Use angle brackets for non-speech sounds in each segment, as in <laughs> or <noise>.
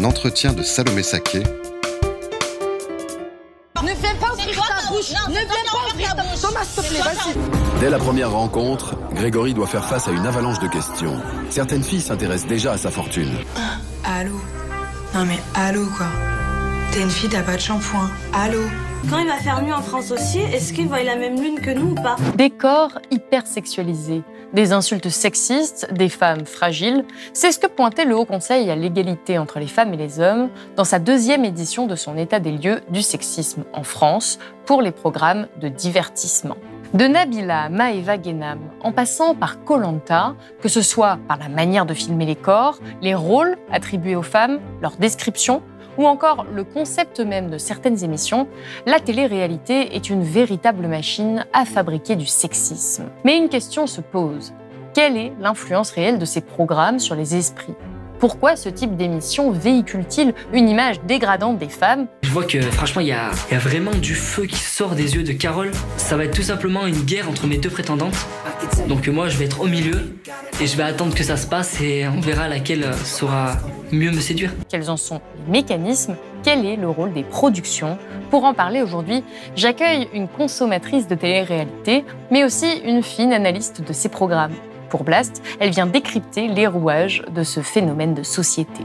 Un entretien de Salomé Saké. Ne viens pas ouvrir ta bouche. Ne viens pas ouvrir ta bouche. Thomas, s'il te plaît, vas-y. Dès la première rencontre, Grégory doit faire face à une avalanche de questions. Certaines filles s'intéressent déjà à sa fortune. Allô? Non mais allô quoi? T'es une fille, t'as pas de shampoing. Allô? Quand il va faire nuit en France aussi, est-ce qu'il voit la même lune que nous ou pas? Des corps hyper sexualisés, des insultes sexistes, des femmes fragiles, c'est ce que pointait le Haut Conseil à l'égalité entre les femmes et les hommes dans sa deuxième édition de son état des lieux du sexisme en France pour les programmes de divertissement. De Nabila Maeva Genam, en passant par Colanta, que ce soit par la manière de filmer les corps, les rôles attribués aux femmes, leur description, ou encore le concept même de certaines émissions, la télé-réalité est une véritable machine à fabriquer du sexisme. Mais une question se pose. Quelle est l'influence réelle de ces programmes sur les esprits? Pourquoi ce type d'émission véhicule-t-il une image dégradante des femmes? Je vois que franchement, il y a, y a, vraiment du feu qui sort des yeux de Carole. Ça va être tout simplement une guerre entre mes deux prétendantes. Donc moi, je vais être au milieu et je vais attendre que ça se passe et on verra laquelle saura mieux me séduire. Quels en sont les mécanismes? Quel est le rôle des productions? Pour en parler aujourd'hui, j'accueille une consommatrice de télé-réalité, mais aussi une fine analyste de ces programmes pour Blast, elle vient décrypter les rouages de ce phénomène de société.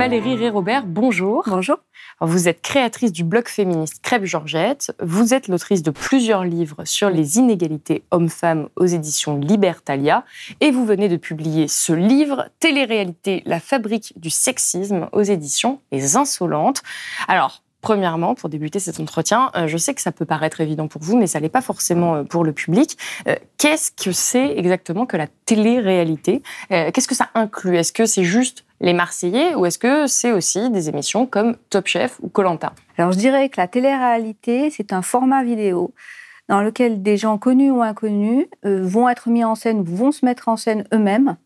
Valérie Ré-Robert, bonjour. Bonjour. Vous êtes créatrice du blog féministe Crêpe Georgette. Vous êtes l'autrice de plusieurs livres sur les inégalités hommes-femmes aux éditions Libertalia. Et vous venez de publier ce livre, Télé-réalité, la fabrique du sexisme aux éditions Les Insolentes. Alors, Premièrement, pour débuter cet entretien, euh, je sais que ça peut paraître évident pour vous, mais ça l'est pas forcément euh, pour le public. Euh, qu'est-ce que c'est exactement que la télé-réalité? Qu'est-ce que ça inclut? Est-ce que c'est juste les Marseillais ou est-ce que c'est aussi des émissions comme Top Chef ou Colanta? Alors je dirais que la télé-réalité, c'est un format vidéo dans lequel des gens connus ou inconnus vont être mis en scène, vont se mettre en scène eux-mêmes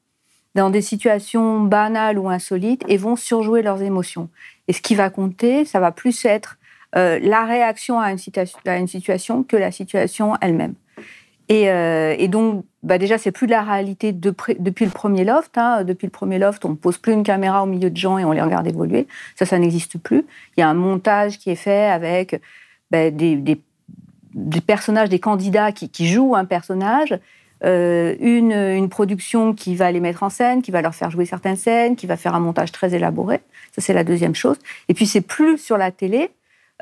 dans des situations banales ou insolites et vont surjouer leurs émotions. Et ce qui va compter, ça va plus être euh, la réaction à une, situation que la situation elle-même. Et, euh, et, donc, bah déjà, c'est plus de la réalité de depuis le premier loft. Hein. Depuis le premier loft, on pose plus une caméra au milieu de gens et on les regarde évoluer. Ça, ça n'existe plus. Il y a un montage qui est fait avec bah, des, personnages, des candidats qui jouent un personnage euh, une, une, production qui va les mettre en scène, qui va leur faire jouer certaines scènes, qui va faire un montage très élaboré. Ça, c'est la deuxième chose. Et puis, c'est plus sur la télé,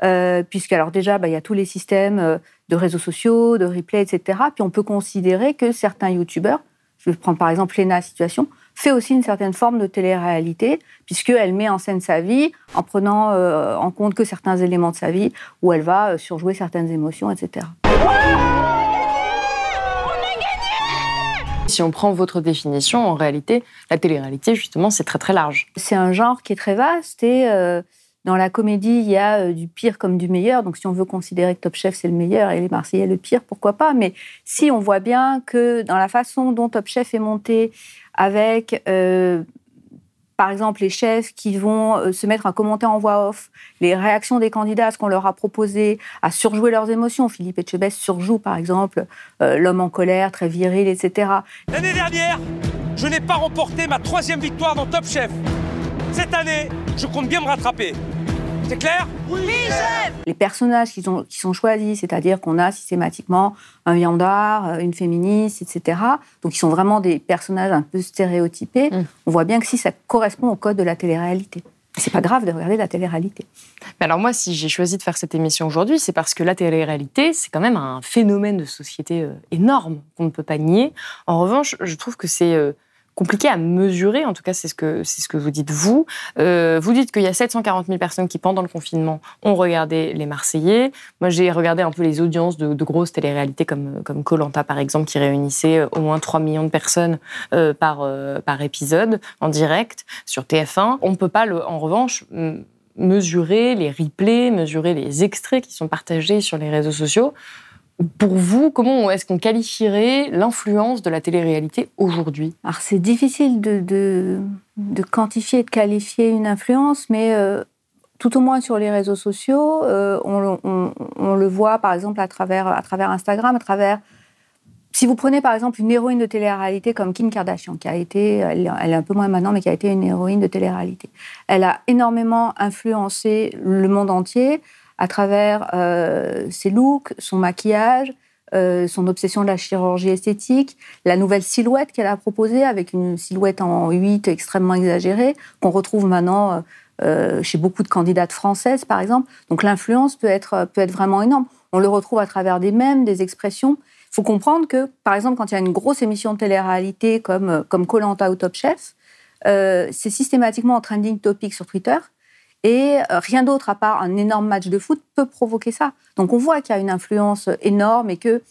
euh, puisque alors déjà, bah, il y a tous les systèmes euh, de réseaux sociaux, de replay, etc. Puis on peut considérer que certains youtubeurs, je prendre par exemple Lena Situation, fait aussi une certaine forme de télé-réalité, puisqu'elle met en scène sa vie en prenant euh, en compte que certains éléments de sa vie, où elle va surjouer certaines émotions, etc. Si on prend votre définition, en réalité, la télé-réalité, justement, c'est très très large. C'est un genre qui est très vaste et euh, dans la comédie, il y a euh, du pire comme du meilleur. Donc si on veut considérer que Top Chef c'est le meilleur et les Marseillais le pire, pourquoi pas? Mais si on voit bien que dans la façon dont Top Chef est monté, avec euh, par exemple, les chefs qui vont euh, se mettre à commenter en voix off les réactions des candidats à ce qu'on leur a proposé, à surjouer leurs émotions. Philippe Etchebest surjoue, par exemple, euh, l'homme en colère, très viril, etc. L'année dernière, je n'ai pas remporté ma troisième victoire dans Top Chef. Cette année, je compte bien me rattraper. C'est clair? Oui, chef Les personnages qui sont choisis, c'est-à-dire qu'on a systématiquement un viandard, euh, une féministe, etc. Donc, ils sont vraiment des personnages un peu stéréotypés. Mm. On voit bien que si ça correspond au code de la télé-réalité. C'est pas grave de regarder la télé-réalité. Mais alors moi, si j'ai choisi de faire cette émission aujourd'hui, c'est parce que la télé-réalité, c'est quand même un phénomène de société euh, énorme qu'on ne peut pas nier. En revanche, je trouve que c'est euh, compliqué à mesurer. En tout cas, c'est ce que c'est ce que vous dites vous. Euh, vous dites qu'il y a 740 000 personnes qui pendant le confinement ont regardé les Marseillais. Moi, j'ai regardé un peu les audiences de, grosses téléréalités comme comme Colanta par exemple, qui réunissaient euh, au moins 3 millions de personnes euh, par par épisode en direct sur TF1. On peut pas, en revanche mesurer les replays, mesurer les extraits qui sont partagés sur les réseaux sociaux. Pour vous, comment est-ce qu'on qualifierait l'influence de la télé-réalité aujourd'hui? Alors c'est difficile de, quantifier, de qualifier une influence, mais euh, tout au moins sur les réseaux sociaux, euh, on, le voit par exemple à travers, à travers Instagram, à travers... Si vous prenez par exemple une héroïne de télé-réalité comme Kim Kardashian, qui a été, elle, est un peu moins maintenant, mais qui a été une héroïne de télé-réalité, elle a énormément influencé le monde entier à travers euh, ses looks, son maquillage, euh, son obsession de la chirurgie esthétique, la nouvelle silhouette qu'elle a proposée avec une silhouette en 8 extrêmement exagérée, qu'on retrouve maintenant euh, chez beaucoup de candidates françaises, par exemple. Donc l'influence peut être, peut être vraiment énorme. On le retrouve à travers des mèmes, des expressions. Il faut comprendre que, par exemple, quand il y a une grosse émission de télé-réalité comme comme Colanta ou Top Chef, c'est systématiquement en trending topic sur Twitter. Et euh, rien d'autre à part un énorme match de foot peut provoquer ça. Donc on voit qu'il y a une influence énorme et que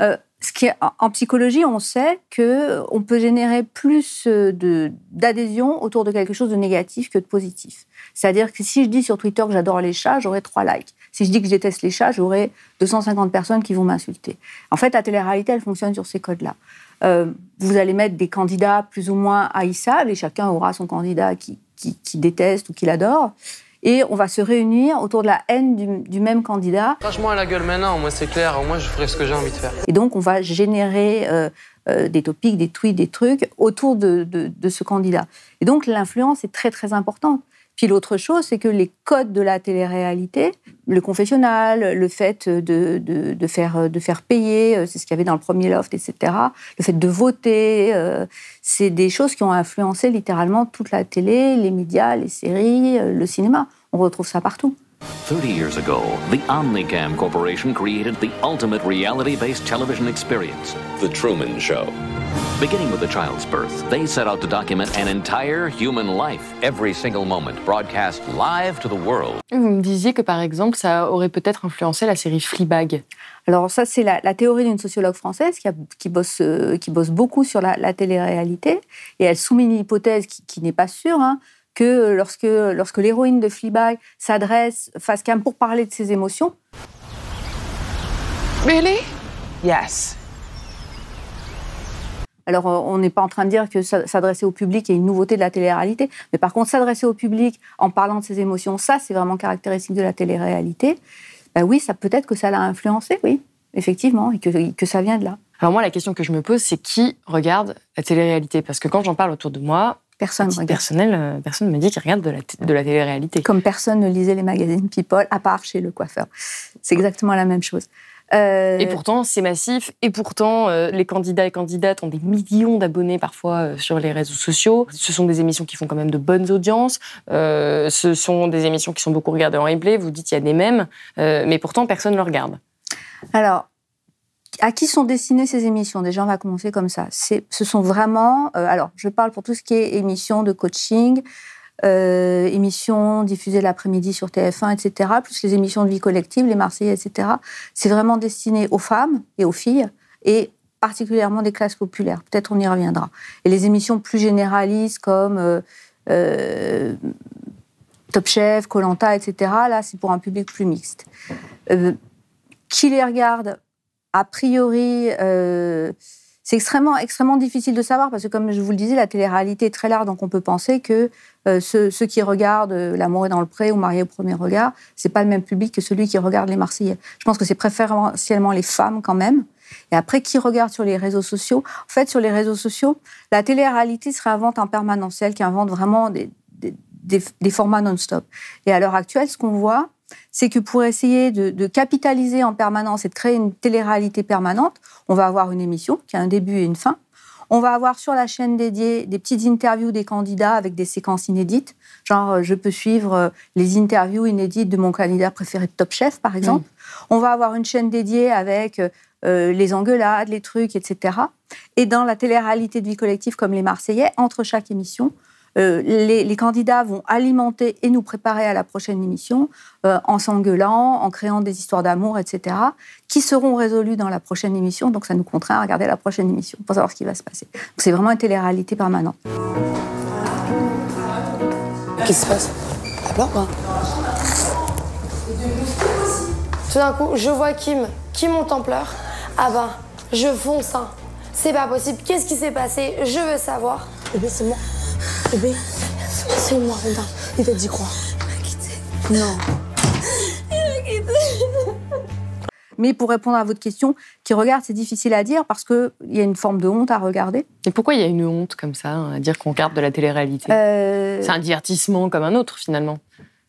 euh, ce qui est, en psychologie, on sait que on peut générer plus d'adhésion autour de quelque chose de négatif que de positif. C'est-à-dire que si je dis sur Twitter que j'adore les chats, j'aurai trois likes. Si je dis que je déteste les chats, j'aurai 250 personnes qui vont m'insulter. En fait, la télé-réalité, elle fonctionne sur ces codes-là. Euh, vous allez mettre des candidats plus ou moins haïssables et chacun aura son candidat qui, qui, déteste ou qui l'adore. Et on va se réunir autour de la haine du, même candidat. Franchement, à la gueule maintenant, moi c'est clair, moi je ferai ce que j'ai envie de faire. Et donc on va générer euh, euh, des topics, des tweets, des trucs autour de, de ce candidat. Et donc l'influence est très très importante. Puis l'autre chose, c'est que les codes de la télé-réalité, le confessionnal, le fait de, de, faire, de faire payer, euh, c'est ce qu'il y avait dans le premier loft, etc., le fait de voter, euh, c'est des choses qui ont influencé littéralement toute la télé, les médias, les séries, euh, le cinéma. On retrouve ça partout. 30 years ago, the Omnicam Corporation created the ultimate reality-based television experience, The Truman Show. Beginning with a child's birth, they set out to document an entire human life, every single moment, broadcast live to the world. Vous me disiez que par exemple, ça aurait peut-être influencé la série Fleabag. Alors ça, c'est la, théorie d'une sociologue française qui, qui, bosse, euh, qui bosse beaucoup sur la, la télé-réalité, et elle soumet une hypothèse qui, n'est pas sûre, hein, que lorsque, lorsque l'héroïne de Fleabag s'adresse face cam pour parler de ses émotions. Really? Yes. Alors, euh, on n'est pas en train de dire que s'adresser au public est une nouveauté de la télé-réalité, mais par contre, s'adresser au public en parlant de ses émotions, ça, c'est vraiment caractéristique de la télé-réalité. Ben oui, ça peut-être que ça l'a influencé, oui, effectivement, et que, que ça vient de là. Alors moi, la question que je me pose, c'est qui regarde la télé-réalité? Parce que quand j'en parle autour de moi, Personne ne personnel, euh, personne me dit qu'il regarde de la, de la télé-réalité. Comme personne ne lisait les magazines People, à part chez le coiffeur. C'est exactement la même chose. Euh, et pourtant, c'est massif. Et pourtant, euh, les candidats et candidates ont des millions d'abonnés parfois euh, sur les réseaux sociaux. Ce sont des émissions qui font quand même de bonnes audiences. ce sont des émissions qui sont beaucoup regardées en replay. Vous dites qu'il y a des mêmes, mais pourtant personne ne le regarde. Alors, à qui sont destinées ces émissions Déjà, on va commencer comme ça. Ce sont vraiment, alors, je parle pour tout ce qui est émissions de coaching, euh, émissions diffusées l'après-midi sur TF1, etc., plus les émissions de vie collective, les Marseillais, etc. C'est vraiment destiné aux femmes et aux filles, et particulièrement des classes populaires. Peut-être on y reviendra. Et les émissions plus généralistes comme euh, euh, Top Chef, Colanta, etc., là, c'est pour un public plus mixte. qui les regarde A priori, c'est extrêmement, extrêmement difficile de savoir parce que, comme je vous le disais, la télé-réalité est très large, donc on peut penser que euh, ceux, qui regardent euh, L'amour est dans le pré ou Marié au premier regard, c'est pas le même public que celui qui regarde les Marseillais. Je pense que c'est préférentiellement les femmes quand même. Et après, qui regarde sur les réseaux sociaux? En fait, sur les réseaux sociaux, la télé-réalité se réinvente en permanence, celle qui invente vraiment des, des formats non-stop. Et à l'heure actuelle, ce qu'on voit, c'est que pour essayer de, capitaliser en permanence et de créer une télé-réalité permanente, on va avoir une émission qui a un début et une fin. On va avoir sur la chaîne dédiée des petites interviews des candidats avec des séquences inédites. Genre, euh, je peux suivre euh, les interviews inédites de mon candidat préféré de Top Chef, par exemple. On va avoir une chaîne dédiée avec euh, les engueulades, les trucs, etc. Et dans la télé-réalité de vie collective comme les Marseillais, entre chaque émission, euh, les, candidats vont alimenter et nous préparer à la prochaine émission euh, en s'engueulant, en créant des histoires d'amour, etc., qui seront résolues dans la prochaine émission. Donc ça nous contraint à regarder la prochaine émission pour savoir ce qui va se passer. C'est vraiment une télé-réalité permanente. Qu'est-ce qui se passe? Quoi Tout d'un coup, je vois Kim qui monte en pleurs. Ah ben, je fonce. Hein. C'est pas possible. Qu'est-ce qui s'est passé? Je veux savoir. Eh bien, c'est moi. Bébé, c'est moi. Il t'a dit quoi? Non. Mais pour répondre à votre question, qui regarde, c'est difficile à dire parce qu'il y a une forme de honte à regarder. Et pourquoi il y a une honte comme ça, hein, à dire qu'on regarde de la télé-réalité? Euh, C'est un divertissement comme un autre finalement.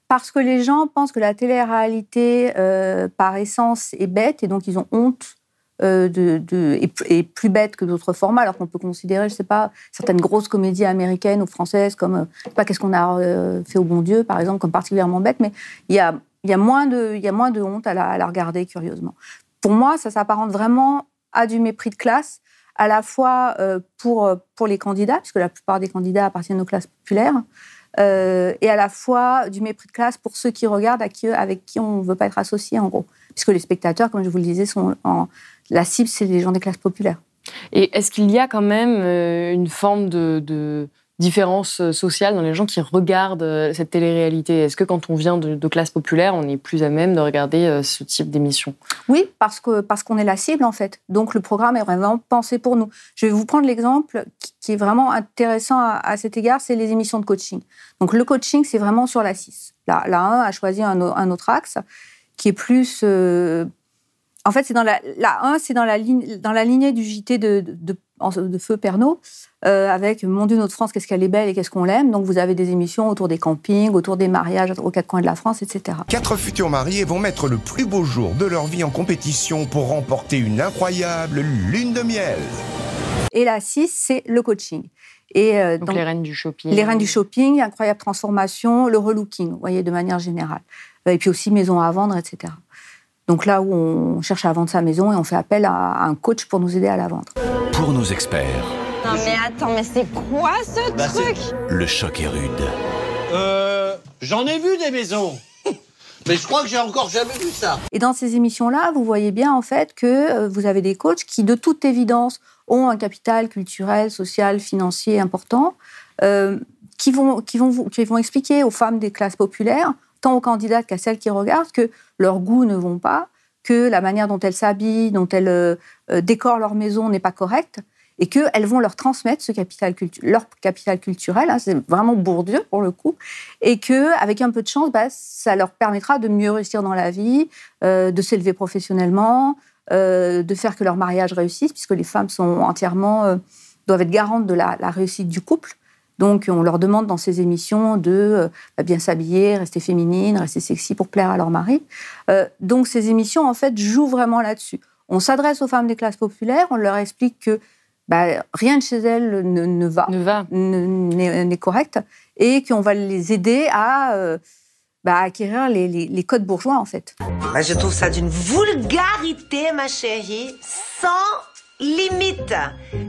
Parce que les gens pensent que la télé-réalité, euh, par essence, est bête et donc ils ont honte euh, plus bête que d'autres formats, alors qu'on peut considérer, je sais pas, certaines grosses comédies américaines ou françaises comme, euh, pas, qu'est-ce qu'on a euh, fait au bon Dieu, par exemple, comme particulièrement bête, mais il y a, y, a moins de, y a moins de honte à la, regarder, curieusement. Pour moi, ça s'apparente vraiment à du mépris de classe, à la fois pour, pour les candidats, puisque la plupart des candidats appartiennent aux classes populaires, et à la fois du mépris de classe pour ceux qui regardent, avec qui on ne veut pas être associé, en gros. Puisque les spectateurs, comme je vous le disais, sont en, la cible, c'est les gens des classes populaires. Et est-ce qu'il y a quand même euh, une forme de, différence euh, sociale dans les gens qui regardent euh, cette télé-réalité? Est-ce que quand on vient de, classe populaire, on est plus à même de regarder ce type d'émission? Oui, parce que parce qu'on est la cible en fait. Donc le programme est vraiment pensé pour nous. Je vais vous prendre l'exemple qui est vraiment intéressant à, cet égard, c'est les émissions de coaching. Donc le coaching, c'est vraiment sur la 6. La, 1 a choisi un, autre axe qui est plus en fait, c'est dans la, la 1, c'est dans la, ligne, dans la lignée du JT de, de, de, Feu Pernod, euh, avec Mon Dieu, notre France, qu'est-ce qu'elle est belle et qu'est-ce qu'on l'aime. Donc, vous avez des émissions autour des campings, autour des mariages aux quatre coins de la France, etc. Quatre futurs mariés vont mettre le plus beau jour de leur vie en compétition pour remporter une incroyable lune de miel. Et la 6, c'est le coaching. Et euh, donc, les reines du shopping. Les reines du shopping, incroyable transformation, le relooking, vous voyez, de manière générale. Et puis aussi maison à vendre, etc. Donc là où on cherche à vendre sa maison et on fait appel à un coach pour nous aider à la vendre. Pour nos experts. Non mais attends, mais c'est quoi ce bah, truc? Le choc est rude. Euh, j'en ai vu des maisons. <laughs> Mais je crois que j'ai encore jamais vu ça. Et dans ces émissions-là, vous voyez bien en fait que euh, vous avez des coachs qui, de toute évidence, ont un capital culturel, social, financier important, euh, qui, vont, qui, vont, qui vont expliquer aux femmes des classes populaires tant aux candidates qu'à celles qui regardent, que leurs goûts ne vont pas, que la manière dont elles s'habillent, dont elles euh, euh, décorent leur maison n'est pas correcte, et qu'elles vont leur transmettre ce capital leur capital culturel, hein, c'est vraiment Bourdieu pour le coup, et qu'avec un peu de chance, bah, ça leur permettra de mieux réussir dans la vie, euh, de s'élever professionnellement, de faire que leur mariage réussisse, puisque les femmes sont entièrement, doivent être garantes de la réussite du couple. Donc, on leur demande dans ces émissions de euh, bah, bien s'habiller, rester féminine, rester sexy pour plaire à leur mari. Euh, donc, ces émissions, en fait, jouent vraiment là-dessus. On s'adresse aux femmes des classes populaires, on leur explique que bah, rien de chez elles ne, va, n'est correct, et qu'on va les aider à euh, bah, acquérir les, les, codes bourgeois, en fait. je trouve ça d'une vulgarité, ma chérie, sans limite.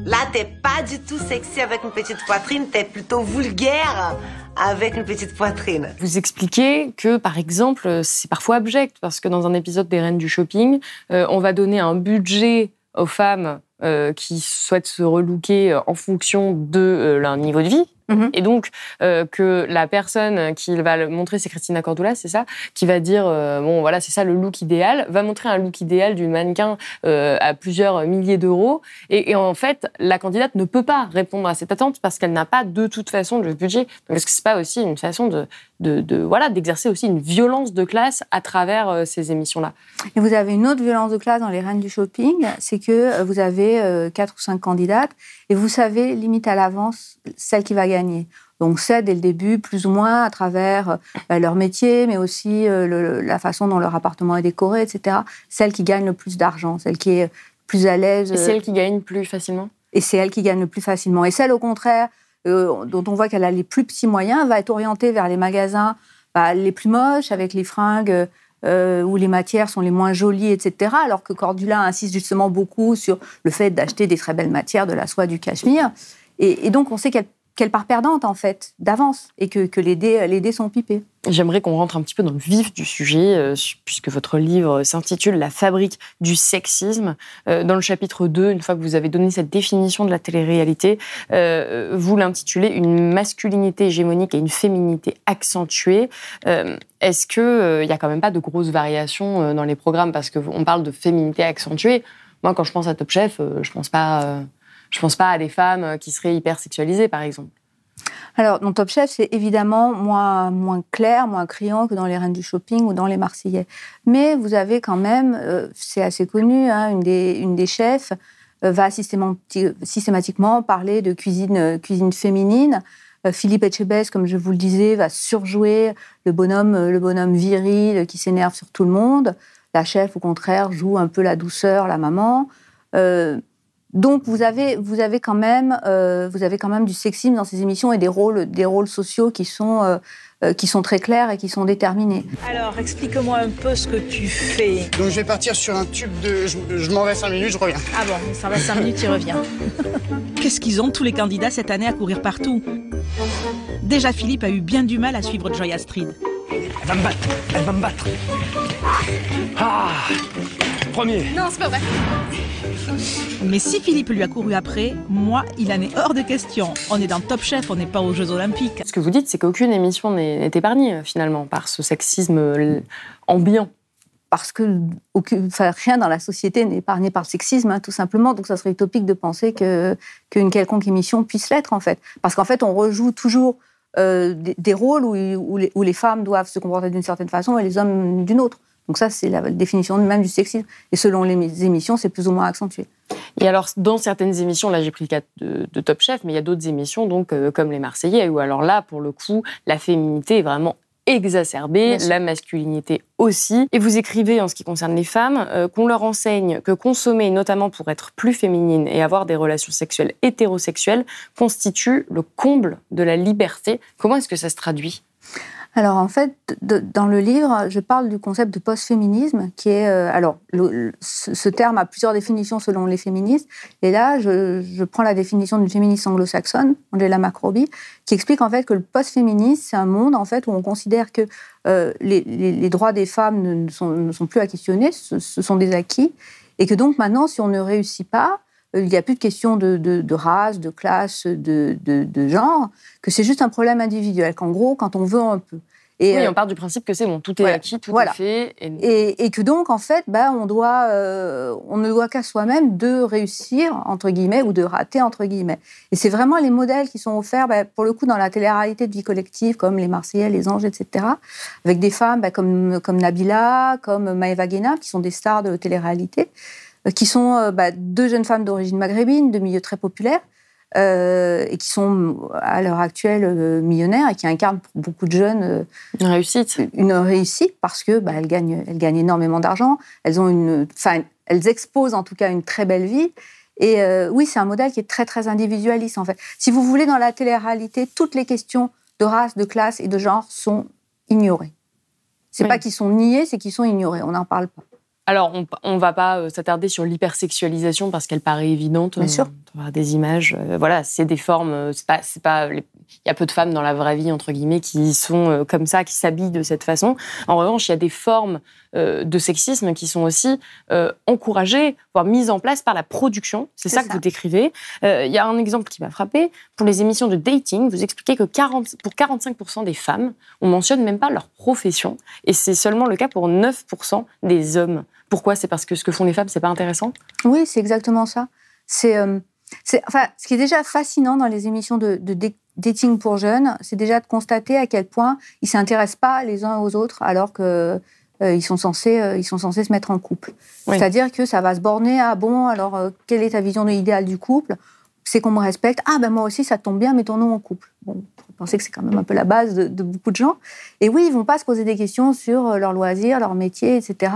Là, t'es pas du tout sexy avec une petite poitrine, t'es plutôt vulgaire avec une petite poitrine. Vous expliquez que, par exemple, c'est parfois abject, parce que dans un épisode des Reines du Shopping, euh, on va donner un budget aux femmes euh, qui souhaitent se relooker en fonction de euh, leur niveau de vie. Mhm. Et donc, euh, que la personne qui va le montrer, c'est Christina Cordula, c'est ça, qui va dire, euh, bon, voilà, c'est ça le look idéal, va montrer un look idéal d'une mannequin euh, à plusieurs milliers d'euros. Et, en fait, la candidate ne peut pas répondre à cette attente parce qu'elle n'a pas de toute façon le budget. Donc, est-ce que c'est pas aussi une façon de, de, voilà, d'exercer aussi une violence de classe à travers ces émissions-là Et vous avez une autre violence de classe dans les reines du shopping, c'est que vous avez quatre ou cinq candidates et vous savez, limite à l'avance, celle qui va gagner. Donc c'est dès le début, plus ou moins, à travers euh, leur métier, mais aussi euh, la façon dont leur appartement est décoré, etc. Celle qui gagne le plus d'argent, celle qui est plus à l'aise. Et celle qui gagne plus facilement? Et c'est elle qui gagne le plus facilement. Et celle, au contraire, euh, dont on voit qu'elle a les plus petits moyens, va être orientée vers les magasins bah, les plus moches, avec les fringues où les matières sont les moins jolies, etc. Alors que Cordula insiste justement beaucoup sur le fait d'acheter des très belles matières, de la soie, du cachemire. Et, et donc, on sait qu'elle qu'elle part perdante en fait d'avance et que, les, dés, sont pipés. J'aimerais qu'on rentre un petit peu dans le vif du sujet, euh, puisque votre livre s'intitule La fabrique du sexisme. Euh, dans le chapitre 2, une fois que vous avez donné cette définition de la télé-réalité, euh, vous l'intitulez Une masculinité hégémonique et une féminité accentuée. Est-ce qu'il n'y a quand même pas de grosses variations dans les programmes? Parce qu'on parle de féminité accentuée. Moi, quand je pense à Top Chef, je pense pas je pense pas à des femmes euh, qui seraient hyper sexualisées, par exemple. Alors, dans Top Chef, c'est évidemment moins, moins clair, moins criant que dans Les Reines du Shopping ou dans Les Marseillais. Mais vous avez quand même, euh, c'est assez connu, hein, une, des, chefs euh, va systématiquement parler de cuisine, cuisine féminine. Philippe Etchebest, comme je vous le disais, va surjouer le bonhomme, le bonhomme viril qui s'énerve sur tout le monde. La chef, au contraire, joue un peu la douceur, la maman. Donc vous avez, vous avez, quand même, euh, vous avez quand même du sexisme dans ces émissions et des rôles, des rôles sociaux qui sont, euh, euh, qui sont très clairs et qui sont déterminés. Alors explique-moi un peu ce que tu fais. Donc je vais partir sur un tube de... Je, m'en vais 5 minutes, je reviens. Ah bon, ça va 5 minutes, tu reviens. <laughs> Qu'est-ce qu'ils ont tous les candidats cette année à courir partout? Déjà Philippe a eu bien du mal à suivre Joy Astrid. Elle va me battre, elle va me battre. Ah Premier. Non, c'est pas vrai. Mais si Philippe lui a couru après, moi, il en est hors de question. On est dans Top Chef, on n'est pas aux Jeux Olympiques. Ce que vous dites, c'est qu'aucune émission n'est épargnée, finalement, par ce sexisme euh, ambiant parce que rien dans la société n'est épargné par le sexisme, hein, tout simplement. Donc, ça serait utopique de penser qu'une quelconque émission puisse l'être, en fait. Parce qu'en fait, on rejoue toujours euh, des, rôles où, les, femmes doivent se comporter d'une certaine façon et les hommes d'une autre. Donc ça, c'est la définition même du sexisme. Et selon les émissions, c'est plus ou moins accentué. Et alors, dans certaines émissions, là j'ai pris le cas de, Top Chef, mais il y a d'autres émissions, donc euh, comme les Marseillais, où alors là, pour le coup, la féminité est vraiment exacerbée, la masculinité aussi. Et vous écrivez, en ce qui concerne les femmes, euh, qu'on leur enseigne que consommer, notamment pour être plus féminine et avoir des relations sexuelles hétérosexuelles, constitue le comble de la liberté. Comment est-ce que ça se traduit? Alors en fait, dans le livre, je parle du concept de post-féminisme, qui est euh, alors ce, terme a plusieurs définitions selon les féministes. Et là, je, prends la définition d'une féministe anglo-saxonne, Angela McRobbie, qui explique en fait que le post-féminisme, c'est un monde en fait où on considère que euh, les, droits des femmes ne, sont, plus à questionner, ce sont des acquis, et que donc maintenant, si on ne réussit pas, il n'y a plus de question de, race, de classe, de, genre, que c'est juste un problème individuel, qu'en gros, quand on veut, on peut. Et oui, on part du principe que c'est bon, tout est acquis, tout est fait. Et... que donc, en fait, bah, on, doit, euh, on ne doit qu'à soi-même de réussir, entre guillemets, ou de rater, entre guillemets. Et c'est vraiment les modèles qui sont offerts, bah, pour le coup, dans la télé-réalité de vie collective, comme les Marseillais, les Anges, etc., avec des femmes bah, comme, comme Nabila, comme Maëva Guéna, qui sont des stars de télé-réalité. Euh, qui sont euh, bah, deux jeunes femmes d'origine maghrébine, de milieux très populaires, euh, et qui sont à l'heure actuelle millionnaires et qui incarnent pour beaucoup de jeunes une réussite. Une réussite parce que bah, elles gagnent, elles gagnent énormément d'argent. Elles ont une, enfin, elles exposent en tout cas une très belle vie. Et oui, c'est un modèle qui est très très individualiste en fait. Si vous voulez, dans la télé-réalité, toutes les questions de race, de classe et de genre sont ignorées. C'est pas qu'ils sont niés, c'est qu'ils sont ignorés. On n'en parle pas. Alors, on ne va pas euh, s'attarder sur l'hypersexualisation parce qu'elle paraît évidente. Bien sûr. On va des images. Euh, voilà, c'est des formes. Euh, c'est pas, c'est pas. Il y a peu de femmes dans la vraie vie entre guillemets qui sont comme ça, qui s'habillent de cette façon. En revanche, il y a des formes de sexisme qui sont aussi encouragées, voire mises en place par la production. C'est ça, que vous décrivez. Il y a un exemple qui m'a frappé. Pour les émissions de dating, vous expliquez que 40, pour 45% des femmes, on mentionne même pas leur profession, et c'est seulement le cas pour 9% des hommes. Pourquoi? C'est parce que ce que font les femmes, c'est pas intéressant? Oui, c'est exactement ça. C'est, euh, enfin, ce qui est déjà fascinant dans les émissions de, dating pour jeunes, c'est déjà de constater à quel point ils s'intéressent pas les uns aux autres, alors que euh, ils sont censés, euh, ils sont censés se mettre en couple. C'est-à-dire que ça va se borner à bon, alors quelle est ta vision de l'idéal du couple? C'est qu'on me respecte. Ah, ben moi aussi, ça tombe bien, mettons-nous en couple. Bon, vous pensez que c'est quand même un peu la base de, beaucoup de gens. Et oui, ils vont pas se poser des questions sur euh, leur loisir, leur métier, etc.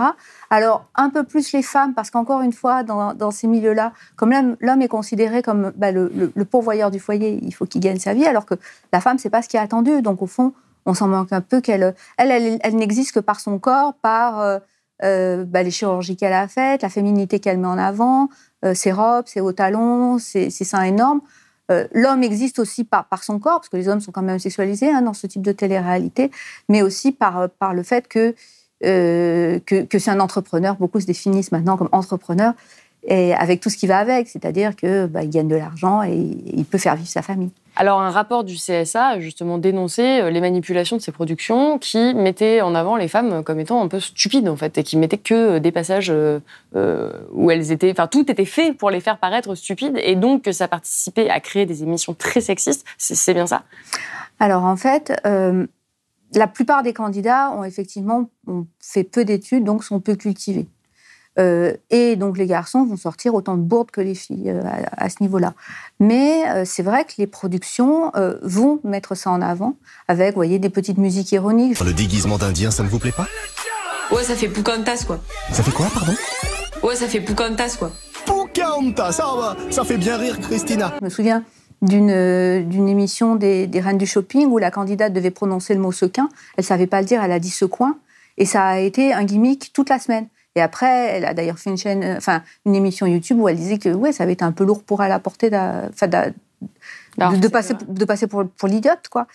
Alors, un peu plus les femmes, parce qu'encore une fois, dans, ces milieux-là, comme l'homme est considéré comme bah, le, pourvoyeur du foyer, il faut qu'il gagne sa vie, alors que la femme, c'est pas ce qui est attendu. Donc, au fond, on s'en manque un peu qu'elle, elle, elle, n'existe que par son corps, par euh, euh, bah, les chirurgies qu'elle a faites, la féminité qu'elle met en avant, ses robes, ses hauts talons, ses, seins énormes. Euh, L'homme existe aussi par, son corps, parce que les hommes sont quand même sexualisés hein, dans ce type de télé-réalité, mais aussi par, par le fait que, euh, que, c'est un entrepreneur. Beaucoup se définissent maintenant comme entrepreneur, et avec tout ce qui va avec, c'est-à-dire qu'il bah, gagne de l'argent et il peut faire vivre sa famille. Alors, un rapport du CSA a justement dénoncé euh, les manipulations de ces productions qui mettaient en avant les femmes comme étant un peu stupides, en fait, et qui mettaient que des passages euh, euh, où elles étaient. Enfin, tout était fait pour les faire paraître stupides, et donc que ça participait à créer des émissions très sexistes. C'est bien ça? Alors en fait, euh, la plupart des candidats ont effectivement ont fait peu d'études, donc sont peu cultivés. Euh, et donc les garçons vont sortir autant de bourdes que les filles euh, à, à ce niveau-là. Mais euh, c'est vrai que les productions euh, vont mettre ça en avant avec, vous voyez, des petites musiques ironiques. Le déguisement d'Indien, ça ne vous plaît pas? Ouais, ça fait Poucantas, quoi. Ça fait quoi, pardon? Ouais, ça fait Poucantas, quoi. Pocahontas, ça va, ça fait bien rire Christina. Je me souviens d'une d'une émission des, des Reines du Shopping où la candidate devait prononcer le mot sequin. Elle savait pas le dire, elle a dit secoin. Et ça a été un gimmick toute la semaine. Et après, elle a d'ailleurs fait une chaîne, euh, enfin une émission YouTube où elle disait que ouais, ça avait été un peu lourd pour elle à porter, de, de passer, de passer pour, pour l'idiote, quoi.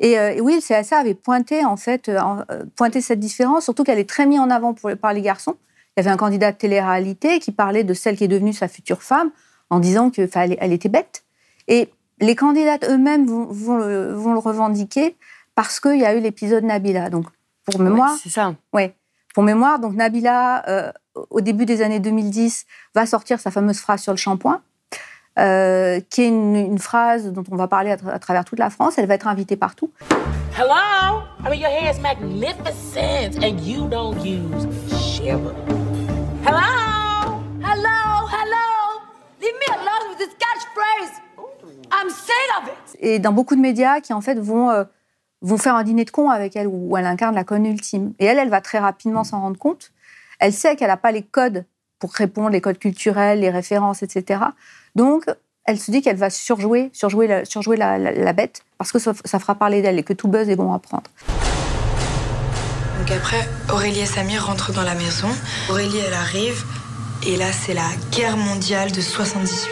Et, euh, et oui, le CSA avait pointé en fait, euh, euh, pointé cette différence, surtout qu'elle est très mise en avant pour, par les garçons. Il y avait un candidat de télé-réalité qui parlait de celle qui est devenue sa future femme, en disant que, enfin, elle, elle était bête. Et les candidates eux-mêmes vont, vont le, vont le revendiquer parce qu'il y a eu l'épisode Nabila. Donc, pour mémoire. c'est ça. Ouais. Pour mémoire, donc Nabila, euh, au début des années 2010, va sortir sa fameuse phrase sur le shampoing, euh, qui est une, une phrase dont on va parler à, tra- à travers toute la France. Elle va être invitée partout. Hello? I mean, your hair is magnificent, and you don't use shiver. Hello? Hello, hello. Leave me alone with this catchphrase. I'm sick of it. Et dans beaucoup de médias qui, en fait, vont, euh, vont faire un dîner de con avec elle, où elle incarne la conne ultime. Et elle, elle va très rapidement s'en rendre compte. Elle sait qu'elle n'a pas les codes pour répondre, les codes culturels, les références, etc. Donc, elle se dit qu'elle va surjouer, surjouer, la, surjouer la, la- la bête, parce que ça, ça fera parler d'elle et que tout buzz est bon à prendre. Donc après, Aurélie et Samir rentrent dans la maison. Aurélie, elle arrive. Et là, c'est la guerre mondiale de 78.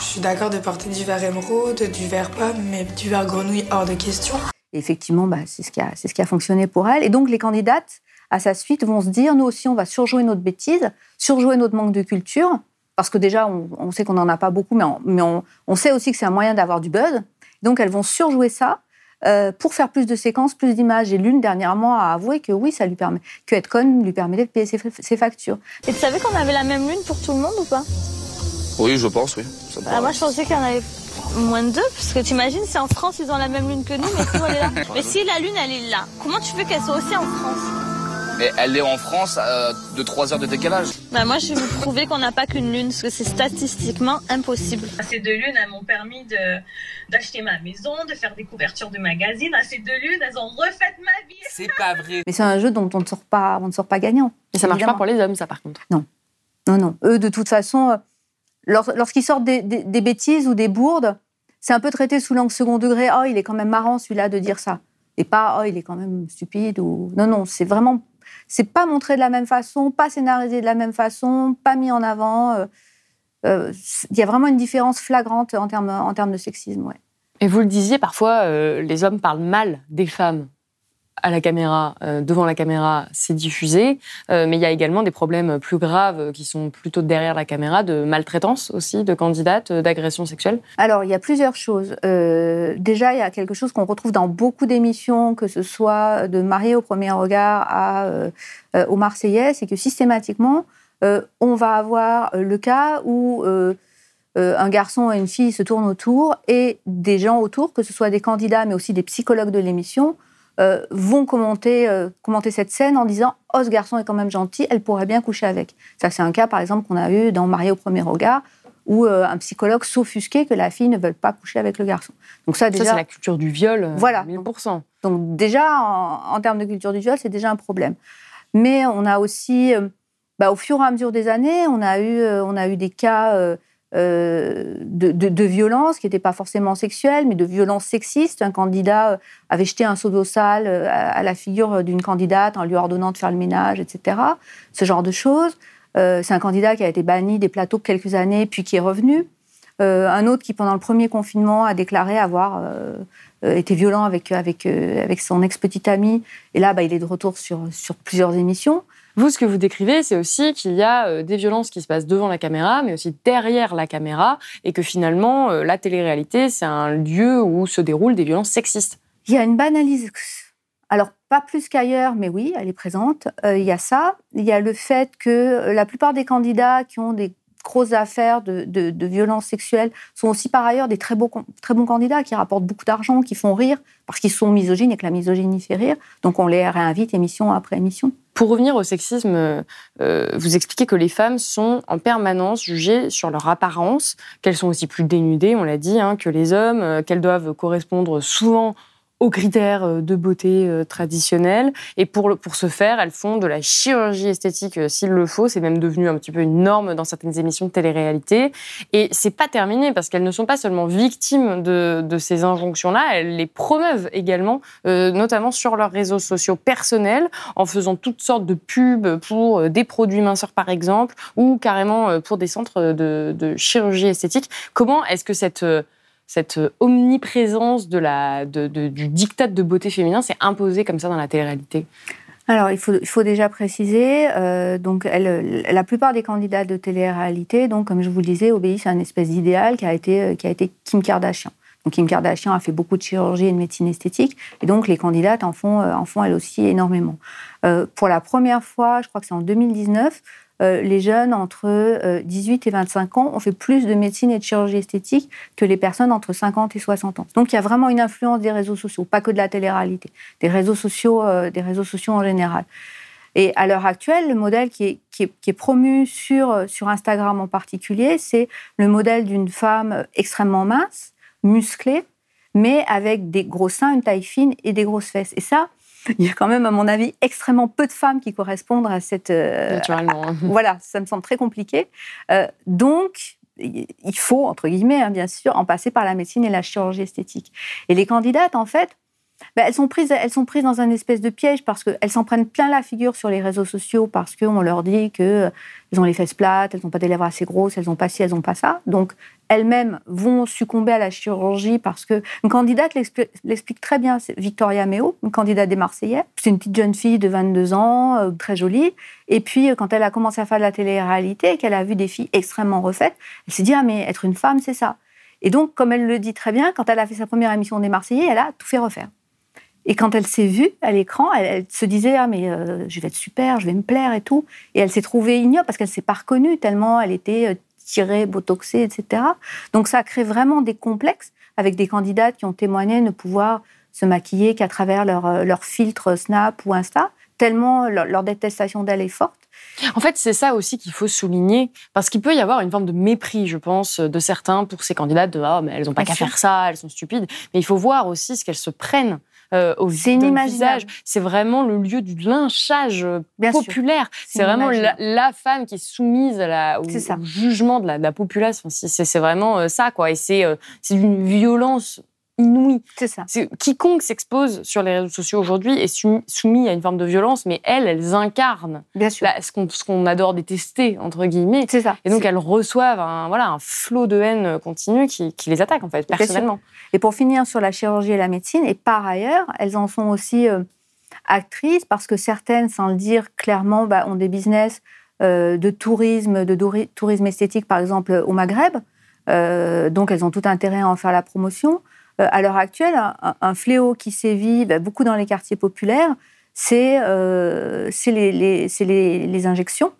Je suis d'accord de porter du verre émeraude, du verre pomme, mais du verre grenouille hors de question. Et effectivement, bah, c'est ce, qui a- c'est ce qui a fonctionné pour elle. Et donc, les candidates, à sa suite, vont se dire, nous aussi, on va surjouer notre bêtise, surjouer notre manque de culture, parce que déjà, on, on sait qu'on n'en a pas beaucoup, mais on, mais on, on sait aussi que c'est un moyen d'avoir du buzz. Donc, elles vont surjouer ça euh, pour faire plus de séquences, plus d'images. Et l'une, dernièrement, a avoué que oui, ça lui permet, que être conne lui permettait de payer ses, ses factures. Et tu savais qu'on avait la même lune pour tout le monde ou pas? Oui, je pense, oui. Ça Bah, paraît. Moi, je pensais qu'il y en avait moins de deux, parce que t'imagines, si en France, ils ont la même lune que nous, mais nous, elle est là. <laughs> Mais si la lune, elle est là, comment tu veux qu'elle soit aussi en France? Mais elle est en France euh, de 3 heures de décalage. Bah moi, je vais vous prouver qu'on n'a pas qu'une lune, parce que c'est statistiquement impossible. Ces deux lunes, elles m'ont permis de d'acheter ma maison, de faire des couvertures de magazines. Ces deux lunes, elles ont refait ma vie. C'est pas vrai. Mais c'est un jeu dont on ne sort pas, on ne sort pas gagnant. Et ça marche pas pour les hommes, ça, par contre. Non. Non, non. Eux, de toute façon, euh, lorsqu'ils sortent des, bêtises ou des bourdes, c'est un peu traité sous l'angle second degré. Oh, il est quand même marrant celui-là de dire ça. Et pas, oh, il est quand même stupide. Ou... Non, non, c'est vraiment. C'est pas montré de la même façon, pas scénarisé de la même façon, pas mis en avant. euh, euh, Il y a vraiment une différence flagrante en termes, en termes de sexisme. Et vous le disiez, parfois, euh, les hommes parlent mal des femmes à la caméra, euh, devant la caméra, c'est diffusé. Euh, mais il y a également des problèmes plus graves euh, qui sont plutôt derrière la caméra, de maltraitance aussi, de candidates, d'agressions sexuelles. Alors, il y a plusieurs choses. Déjà, il y a quelque chose qu'on retrouve dans beaucoup d'émissions, que ce soit de Marié au premier regard à, aux Marseillais, c'est que systématiquement, on va avoir le cas où un garçon et une fille se tournent autour et des gens autour, que ce soit des candidats, mais aussi des psychologues de l'émission, euh, vont commenter, euh, commenter cette scène en disant Oh, ce garçon est quand même gentil, elle pourrait bien coucher avec. Ça, c'est un cas, par exemple, qu'on a eu dans Marié au premier regard, où euh, un psychologue s'offusquait que la fille ne veuille pas coucher avec le garçon. Donc ça, déjà, Ça, c'est la culture du viol. Voilà. 1000%. donc déjà, en, en termes de culture du viol, c'est déjà un problème. Mais on a aussi, bah, au fur et à mesure des années, on a eu, on a eu des cas euh, de, violences qui n'étaient pas forcément sexuelles, mais de violences sexistes. Un candidat euh, avait jeté un seau d'eau sale euh, à, la figure d'une candidate en lui ordonnant de faire le ménage, etc. Ce genre de choses. C'est un candidat qui a été banni des plateaux quelques années, puis qui est revenu. Un autre qui, pendant le premier confinement, a déclaré avoir euh, euh, été violent avec, avec, euh, avec son ex-petite amie. Et là, bah, il est de retour sur, sur plusieurs émissions. Vous, ce que vous décrivez, c'est aussi qu'il y a euh, des violences qui se passent devant la caméra, mais aussi derrière la caméra, et que finalement, euh, la télé-réalité, c'est un lieu où se déroulent des violences sexistes. Il y a une banalisation. Alors, pas plus qu'ailleurs, mais oui, elle est présente. Euh, il y a ça. Il y a le fait que la plupart des candidats qui ont des grosses affaires de, violences sexuelles sont aussi par ailleurs des très, beaux, très bons candidats qui rapportent beaucoup d'argent, qui font rire, parce qu'ils sont misogynes et que la misogynie fait rire. Donc, on les réinvite émission après émission. Pour revenir au sexisme, euh, vous expliquez que les femmes sont en permanence jugées sur leur apparence, qu'elles sont aussi plus dénudées, on l'a dit, hein, que les hommes, euh, qu'elles doivent correspondre souvent aux critères euh, de beauté euh, traditionnels. Et pour, pour ce faire, elles font de la chirurgie esthétique euh, s'il le faut. C'est même devenu un petit peu une norme dans certaines émissions de télé-réalité. Et c'est pas terminé parce qu'elles ne sont pas seulement victimes de, de ces injonctions-là, elles les promeuvent également, notamment sur leurs réseaux sociaux personnels, en faisant toutes sortes de pubs pour des produits minceurs par exemple, ou carrément pour des centres de, chirurgie esthétique. Comment est-ce que cette cette omniprésence de la, du diktat de beauté féminin s'est imposée comme ça dans la télé-réalité Alors, il faut, déjà préciser, euh, donc, la plupart des candidats de télé-réalité, donc, comme je vous le disais, obéissent à une espèce d'idéal qui a été, euh, qui a été Kim Kardashian. Donc, Kim Kardashian a fait beaucoup de chirurgie et de médecine esthétique, et donc les candidates en font, euh, elles aussi énormément. Euh, pour la première fois, je crois que c'est en 2019, euh, les jeunes entre euh, 18 et 25 ans ont fait plus de médecine et de chirurgie esthétique que les personnes entre 50 et 60 ans. Donc il y a vraiment une influence des réseaux sociaux, pas que de la télé-réalité, des réseaux sociaux, euh, des réseaux sociaux en général. Et à l'heure actuelle, le modèle qui est, promu sur, euh, sur Instagram en particulier, c'est le modèle d'une femme extrêmement mince, musclée, mais avec des gros seins, une taille fine et des grosses fesses. Et ça, <laughs> il y a quand même, à mon avis, extrêmement peu de femmes qui correspondent à cette. euh, Naturellement. à- voilà, ça me semble très compliqué. Euh, donc, il faut, entre guillemets, hein, bien sûr, en passer par la médecine et la chirurgie esthétique. Et les candidates, en fait, ben, elles, sont prises, elles sont prises dans un espèce de piège parce qu'elles s'en prennent plein la figure sur les réseaux sociaux parce qu'on leur dit qu'elles ont les fesses plates, elles n'ont pas des lèvres assez grosses, elles n'ont pas ci, elles n'ont pas ça. Donc, elles-mêmes vont succomber à la chirurgie parce que une candidate l'expli- l'explique très bien, c'est Victoria Meo, une candidate des Marseillais. C'est une petite jeune fille de 22 ans, euh, très jolie. Et puis, euh, quand elle a commencé à faire de la télé-réalité qu'elle a vu des filles extrêmement refaites, elle s'est dit, ah, mais être une femme, c'est ça. Et donc, comme elle le dit très bien, quand elle a fait sa première émission des Marseillais, elle a tout fait refaire. Et quand elle s'est vue à l'écran, elle, elle se disait ah mais euh, je vais être super, je vais me plaire et tout. Et elle s'est trouvée ignoble parce qu'elle s'est pas reconnue tellement elle était euh, tirée, botoxée, etc. Donc ça a créé vraiment des complexes avec des candidates qui ont témoigné ne pouvoir se maquiller qu'à travers leur, euh, leur filtre Snap ou Insta, tellement leur, leur détestation d'elle est forte. En fait, c'est ça aussi qu'il faut souligner, parce qu'il peut y avoir une forme de mépris, je pense, de certains pour ces candidates de ah, mais elles n'ont pas qu'à faire ça, elles sont stupides. Mais il faut voir aussi ce qu'elles se prennent. Euh, au C'est visage. C'est vraiment le lieu du lynchage euh, Bien populaire. C'est vraiment la, femme qui est soumise à la, au, jugement de la, de la populace. Enfin, c'est- vraiment euh, ça, quoi. Et c'est euh, c'est d'une violence inouïe. C'est ça. Quiconque s'expose sur les réseaux sociaux aujourd'hui est sou- soumis à une forme de violence, mais elles, elles incarnent Bien sûr. la- ce qu'on adore détester, entre guillemets. C'est ça. Et donc elles reçoivent un, voilà, un flot de haine continu qui, qui les attaque, en fait, personnellement. Et pour finir sur la chirurgie et la médecine, et par ailleurs, elles en sont aussi euh, actrices parce que certaines, sans le dire clairement, bah, ont des business euh, de tourisme, de tourisme esthétique, par exemple au Maghreb. Euh, donc elles ont tout intérêt à en faire la promotion. Euh, à l'heure actuelle, un, un fléau qui sévit bah, beaucoup dans les quartiers populaires, c'est euh, les, les- c'est les- les injections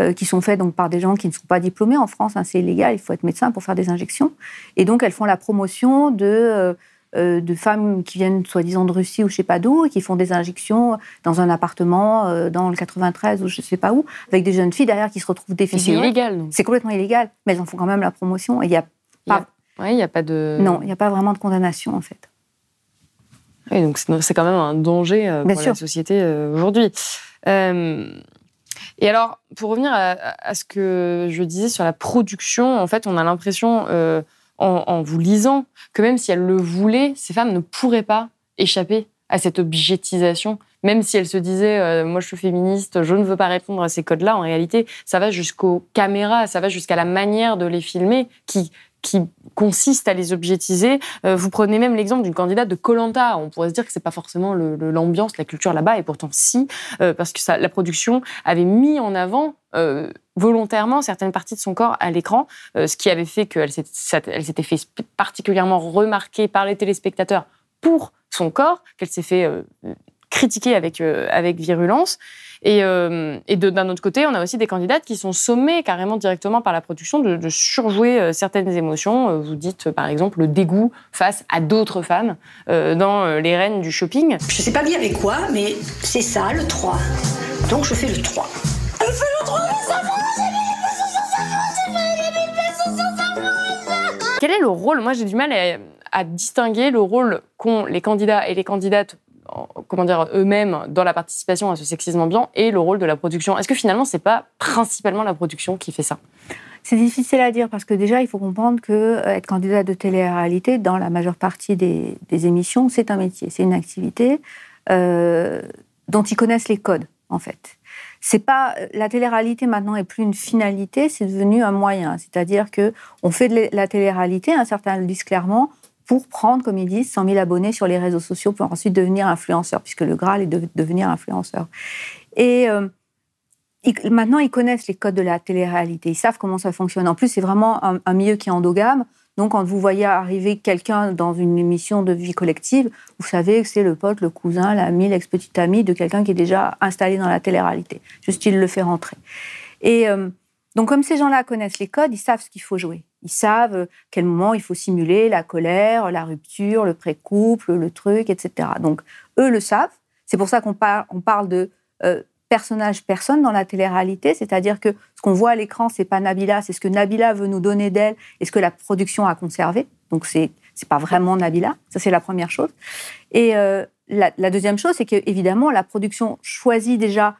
euh, qui sont faites donc, par des gens qui ne sont pas diplômés en France. hein, c'est illégal, il faut être médecin pour faire des injections. Et donc, elles font la promotion de, euh, de femmes qui viennent soi-disant de Russie ou je sais pas d'où, et qui font des injections dans un appartement dans le 93 ou je sais pas où, avec des jeunes filles derrière qui se retrouvent Mais c'est défigurées. illégal. C'est complètement illégal, mais elles en font quand même la promotion. Et Il y a- pas, Ouais, il n'y a pas de. non, il n'y a pas vraiment de condamnation en fait. Oui, donc c'est quand même un danger euh, pour sûr. la société euh, aujourd'hui. Euh, Et alors, pour revenir à, à ce que je disais sur la production, en fait, on a l'impression, en, en vous lisant, que même si elles le voulaient, ces femmes ne pourraient pas échapper à cette objetisation. Même si elles se disaient, moi je suis féministe, je ne veux pas répondre à ces codes-là, en réalité, ça va jusqu'aux caméras, ça va jusqu'à la manière de les filmer qui, qui consiste à les objetiser. Euh, vous prenez même l'exemple d'une candidate de Colanta. On pourrait se dire que c'est pas forcément l'ambiance, la culture là-bas, et pourtant si, euh, parce que la production avait mis en avant euh, volontairement certaines parties de son corps à l'écran, ce qui avait fait qu'elle s'était fait particulièrement remarquer par les téléspectateurs pour son corps, qu'elle s'est fait critiquer avec, euh, avec virulence. Et, euh, et de- d'un autre côté, on a aussi des candidates qui sont sommées carrément directement par la production de, de surjouer euh, certaines émotions. Vous dites euh, par exemple le dégoût face à d'autres femmes euh, dans euh, Les Reines du shopping. Je sais pas bien avec quoi, mais c'est ça, le 3. Donc je fais le 3. Je fais le 3, mais ça va, j'ai mis les pesos sur sa main, j'ai mis les pesos sur sa main. Quel est le rôle? Moi, j'ai du mal à, à distinguer le rôle qu'ont les candidats et les candidates comment dire eux-mêmes dans la participation à ce sexisme ambiant et le rôle de la production. Est-ce que finalement, c'est pas principalement la production qui fait ça? C'est difficile à dire parce que déjà, il faut comprendre que euh, être candidat de télé-réalité, dans la majeure partie des, émissions, c'est un métier, c'est une activité euh, dont ils connaissent les codes, en fait. C'est pas la télé-réalité maintenant est plus une finalité, c'est devenu un moyen. C'est-à-dire que on fait de la télé-réalité, un certain le disent clairement, pour prendre, comme ils disent, 100 000 abonnés sur les réseaux sociaux pour ensuite devenir influenceur, puisque le Graal est de devenir influenceur. Et euh, maintenant, ils connaissent les codes de la télé-réalité. Ils savent comment ça fonctionne. En plus, c'est vraiment un, un milieu qui est endogame. Donc, quand vous voyez arriver quelqu'un dans une émission de vie collective, vous savez que c'est le pote, le cousin, l'ami, l'ex-petite amie de quelqu'un qui est déjà installé dans la télé-réalité. Juste, il le fait rentrer. Et euh, donc, comme ces gens-là connaissent les codes, ils savent ce qu'il faut jouer. Ils savent euh, quel moment il faut simuler la colère, la rupture, le pré-couple, le truc, etc. Donc, eux le savent. C'est pour ça qu'on par- on parle de euh, personnage-personne dans la télé-réalité, c'est-à-dire que ce qu'on voit à l'écran, c'est pas Nabila, c'est ce que Nabila veut nous donner d'elle et ce que la production a conservé. Donc, c'est c'est pas vraiment Nabila. Ça, c'est la première chose. Et euh, la, la deuxième chose, c'est qu'évidemment, la production choisit déjà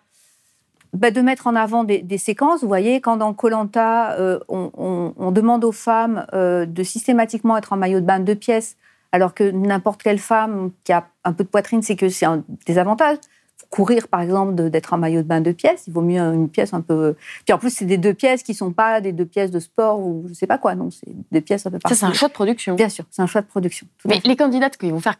bah, de mettre en avant des, des séquences. Vous voyez, quand dans Colanta, on, on- on demande aux femmes euh, de systématiquement être en maillot de bain de deux pièces, alors que n'importe quelle femme qui a un peu de poitrine, c'est que c'est un désavantage. Courir, par exemple, d'être en maillot de bain de pièces, il vaut mieux une pièce un peu. Puis en plus, c'est des deux pièces qui sont pas des deux pièces de sport ou je sais pas quoi, non, c'est des pièces un peu partout. Ça, c'est un choix de production. Bien sûr, c'est un choix de production. Mais les candidates qui vont faire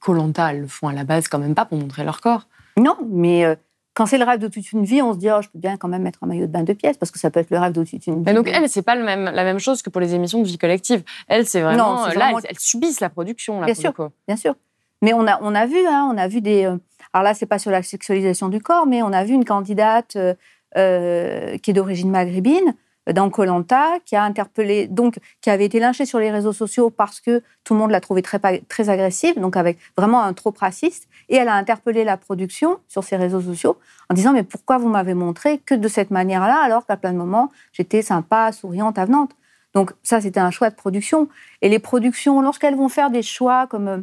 Colanta, elles le font à la base quand même pas pour montrer leur corps. Non, mais euh, quand c'est le rêve de toute une vie, on se dit, oh, je peux bien quand même mettre un maillot de bain de pièces, parce que ça peut être le rêve de toute une vie. Mais donc, elles, c'est pas le même, la même chose que pour les émissions de vie collective. Elles, c'est vraiment. Non, là, elles, elles subissent la production. Là, bien sûr, bien sûr. Mais on a, on a vu, hein, on a vu des. euh, alors là, c'est pas sur la sexualisation du corps, mais on a vu une candidate euh, euh, qui est d'origine maghrébine dans Colanta, qui a interpellé, donc qui avait été lynchée sur les réseaux sociaux parce que tout le monde l'a trouvée très, très agressive, donc avec vraiment un trop raciste, et elle a interpellé la production sur ses réseaux sociaux en disant mais pourquoi vous m'avez montré que de cette manière-là alors qu'à plein de moments j'étais sympa, souriante, avenante? Donc ça, c'était un choix de production. Et les productions, lorsqu'elles vont faire des choix comme euh,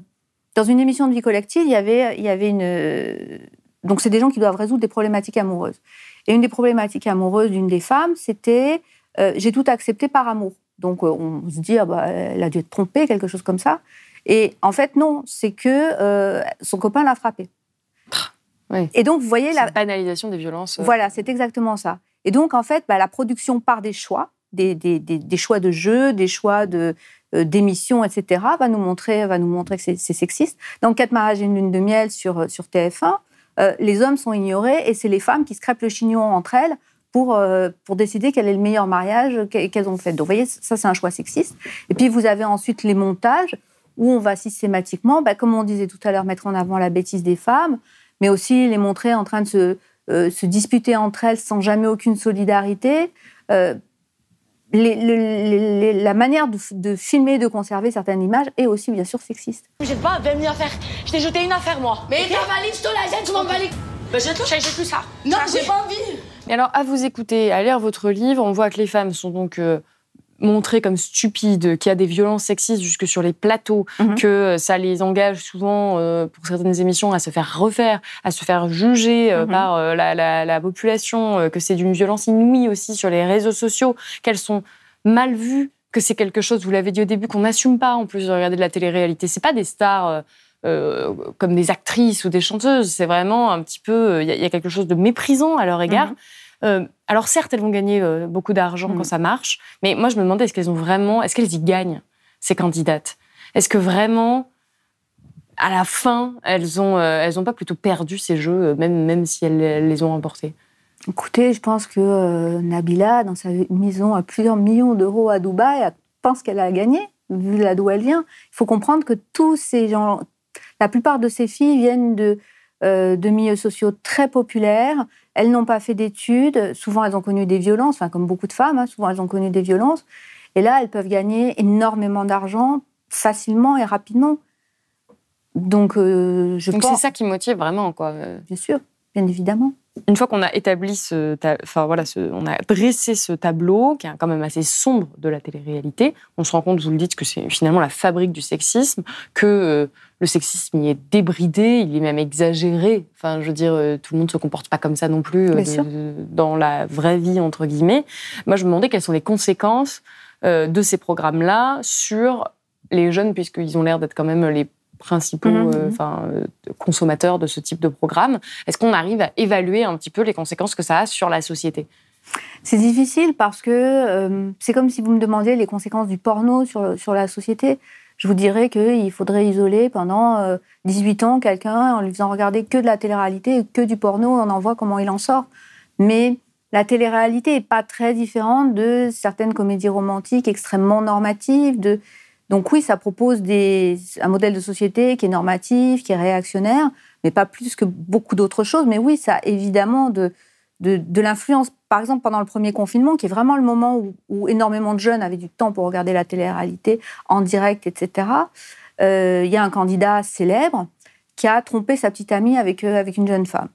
dans une émission de vie collective, il y avait, il y avait une. euh, Donc, c'est des gens qui doivent résoudre des problématiques amoureuses. Et une des problématiques amoureuses d'une des femmes, c'était euh, j'ai tout accepté par amour. Donc, euh, on se dit, ah bah, elle a dû être trompée, quelque chose comme ça. Et en fait, non, c'est que euh, son copain l'a frappée. Et donc, vous voyez la banalisation des violences. Voilà, c'est exactement ça. Et donc, en fait, bah, la production part des choix, des, des- des- des choix de jeu, des choix de d'émissions, etc., va nous montrer, va nous montrer que c'est sexiste. Dans Quatre mariages et une lune de miel sur, sur TF1, euh, les hommes sont ignorés et c'est les femmes qui se crêpent le chignon entre elles pour, euh, pour décider quel est le meilleur mariage qu'e- qu'elles ont fait. Donc, vous voyez, ça, c'est un choix sexiste. Et puis, vous avez ensuite les montages où on va systématiquement, bah, comme on disait tout à l'heure, mettre en avant la bêtise des femmes, mais aussi les montrer en train de se, euh, se disputer entre elles sans jamais aucune solidarité. Les- le- les- les- la manière de, de filmer, de conserver certaines images est aussi bien sûr sexiste. J'ai pas 20 000 affaires. Je t'ai jeté une affaire, moi. Mais Ok. ta valise, je te la jette, je m'en bats les. Mais jette-le, j'ai plus ça. Non, j'ai pas envie. Mais alors, à vous écouter, à lire votre livre, on voit que les femmes sont donc euh, montré comme stupide, qu'il y a des violences sexistes jusque sur les plateaux, Mhm. que ça les engage souvent, euh, pour certaines émissions, à se faire refaire, à se faire juger euh, Mhm. par euh, la, la- la population, euh, que c'est d'une violence inouïe aussi sur les réseaux sociaux, qu'elles sont mal vues, que c'est quelque chose, vous l'avez dit au début, qu'on n'assume pas en plus de regarder de la télé-réalité. C'est pas des stars euh, euh, comme des actrices ou des chanteuses, c'est vraiment un petit peu, il y, a- il y a quelque chose de méprisant à leur égard. Mhm. Euh, alors certes, elles vont gagner euh, beaucoup d'argent quand ça marche, mais moi je me demandais est-ce qu'elles ont vraiment, est-ce qu'elles y gagnent ces candidates? Est-ce que vraiment, à la fin, elles ont, euh, elles ont pas plutôt perdu ces jeux, même même si elles, elles les ont remportés? Écoutez, je pense que Nabila, dans sa maison à plusieurs millions d'euros à Dubaï, pense qu'elle a gagné, vu là d'où elle vient. Il faut comprendre que tous ces gens, la plupart de ces filles viennent de, euh, de milieux sociaux très populaires. Elles n'ont pas fait d'études. Souvent, elles ont connu des violences, enfin, comme beaucoup de femmes, hein, souvent, elles ont connu des violences. Et là, elles peuvent gagner énormément d'argent facilement et rapidement. Donc, euh, je Donc pense. c'est ça qui motive vraiment, quoi. Bien sûr, bien évidemment. Une fois qu'on a établi ce, ta- enfin voilà, ce- on a dressé ce tableau qui est quand même assez sombre de la télé-réalité, on se rend compte, vous le dites, que c'est finalement la fabrique du sexisme, que euh, le sexisme y est débridé, il est même exagéré. Enfin, je veux dire, euh, tout le monde se comporte pas comme ça non plus euh, dans la vraie vie entre guillemets. Moi, je me demandais quelles sont les conséquences euh, de ces programmes-là sur les jeunes, puisqu'ils ont l'air d'être quand même les principaux Mhm. euh, consommateurs de ce type de programme. Est-ce qu'on arrive à évaluer un petit peu les conséquences que ça a sur la société? C'est difficile parce que euh, c'est comme si vous me demandiez les conséquences du porno sur, sur la société. Je vous dirais qu'il faudrait isoler pendant euh, 18 ans quelqu'un en lui faisant regarder que de la télé-réalité que du porno, on en voit comment il en sort. Mais la télé-réalité n'est pas très différente de certaines comédies romantiques extrêmement normatives. Donc oui, ça propose un modèle de société qui est normatif, qui est réactionnaire, mais pas plus que beaucoup d'autres choses. Mais oui, ça a évidemment de, de, l'influence. Par exemple, pendant le premier confinement, qui est vraiment le moment où, énormément de jeunes avaient du temps pour regarder la télé-réalité en direct, etc., euh, il y a un candidat célèbre qui a trompé sa petite amie avec, euh, une jeune femme.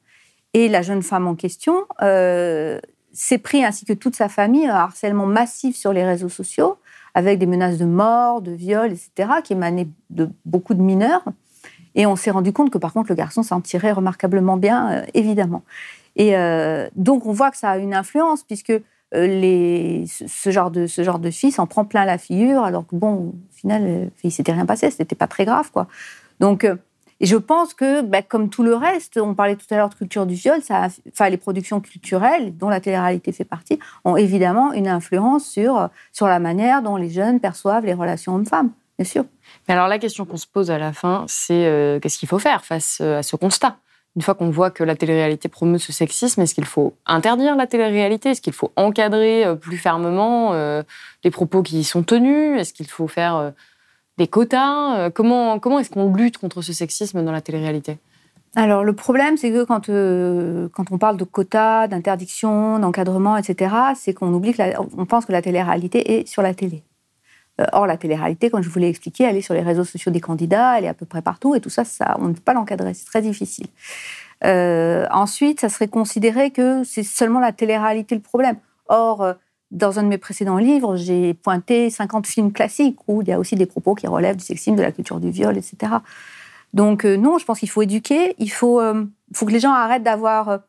Et la jeune femme en question euh, s'est pris, ainsi que toute sa famille, un harcèlement massif sur les réseaux sociaux, avec des menaces de mort, de viol, etc., qui émanaient de beaucoup de mineurs. Et on s'est rendu compte que, par contre, le garçon s'en tirait remarquablement bien, évidemment. Et euh, donc, on voit que ça a une influence, puisque euh, ce, genre de, ce genre de fille s'en prend plein la figure, alors que, bon, au final, euh, il s'était rien passé, c'était pas très grave, quoi. Donc, je pense que, bah, comme tout le reste, on parlait tout à l'heure de culture du viol, enfin, les productions culturelles, dont la télé-réalité fait partie, ont évidemment une influence sur, sur la manière dont les jeunes perçoivent les relations hommes-femmes, bien sûr. Mais alors la question qu'on se pose à la fin, c'est qu'est-ce qu'il faut faire face à ce constat? Une fois qu'on voit que la télé-réalité promeut ce sexisme, est-ce qu'il faut interdire la télé-réalité? Est-ce qu'il faut encadrer euh, plus fermement euh, les propos qui y sont tenus? Est-ce qu'il faut faire euh, des quotas? Comment, comment est-ce qu'on lutte contre ce sexisme dans la télé-réalité? Alors, le problème, c'est que quand, quand on parle de quotas, d'interdiction, d'encadrement, etc., c'est qu'on oublie que on pense que la télé-réalité est sur la télé. Euh, or, la télé-réalité, comme je vous l'ai expliqué, elle est sur les réseaux sociaux des candidats, elle est à peu près partout, et tout ça, ça on ne peut pas l'encadrer, c'est très difficile. Euh, ensuite, ça serait considéré que c'est seulement la télé-réalité le problème. Or, euh, dans un de mes précédents livres, j'ai pointé 50 films classiques où il y a aussi des propos qui relèvent du sexisme, de la culture du viol, etc. Donc non, je pense qu'il faut éduquer, il faut, faut que les gens arrêtent d'avoir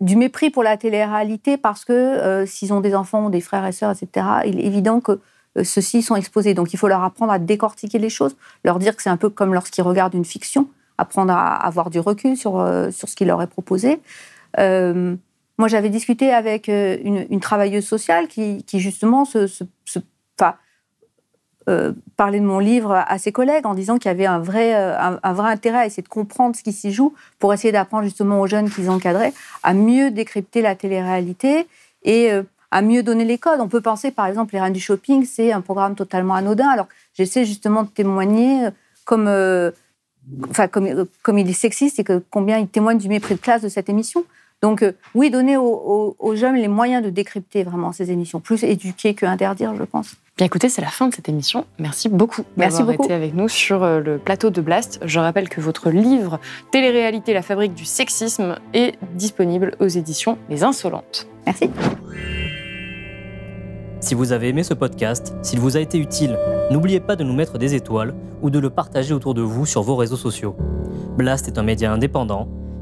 du mépris pour la télé-réalité parce que euh, s'ils ont des enfants des frères et sœurs, etc., il est évident que euh, ceux-ci sont exposés. Donc il faut leur apprendre à décortiquer les choses, leur dire que c'est un peu comme lorsqu'ils regardent une fiction, apprendre à avoir du recul sur, euh, sur ce qui leur est proposé. Moi, j'avais discuté avec une, travailleuse sociale qui, justement se, euh, parlait de mon livre à ses collègues en disant qu'il y avait un vrai, euh, un, vrai intérêt à essayer de comprendre ce qui s'y joue pour essayer d'apprendre justement aux jeunes qu'ils encadraient à mieux décrypter la télé-réalité et euh, à mieux donner les codes. On peut penser, par exemple, Les Reines du Shopping, c'est un programme totalement anodin. Alors, j'essaie justement de témoigner comme, comme, comme il est sexiste et que combien il témoigne du mépris de classe de cette émission. Donc, euh, oui, donner aux, aux- aux jeunes les moyens de décrypter vraiment ces émissions, plus éduquer que interdire, je pense. Bien écoutez, c'est la fin de cette émission. Merci beaucoup Merci d'avoir été avec nous sur euh, le plateau de Blast. Je rappelle que votre livre Télé-réalité, la fabrique du sexisme est disponible aux éditions Les Insolentes. Merci. Si vous avez aimé ce podcast, s'il vous a été utile, n'oubliez pas de nous mettre des étoiles ou de le partager autour de vous sur vos réseaux sociaux. Blast est un média indépendant,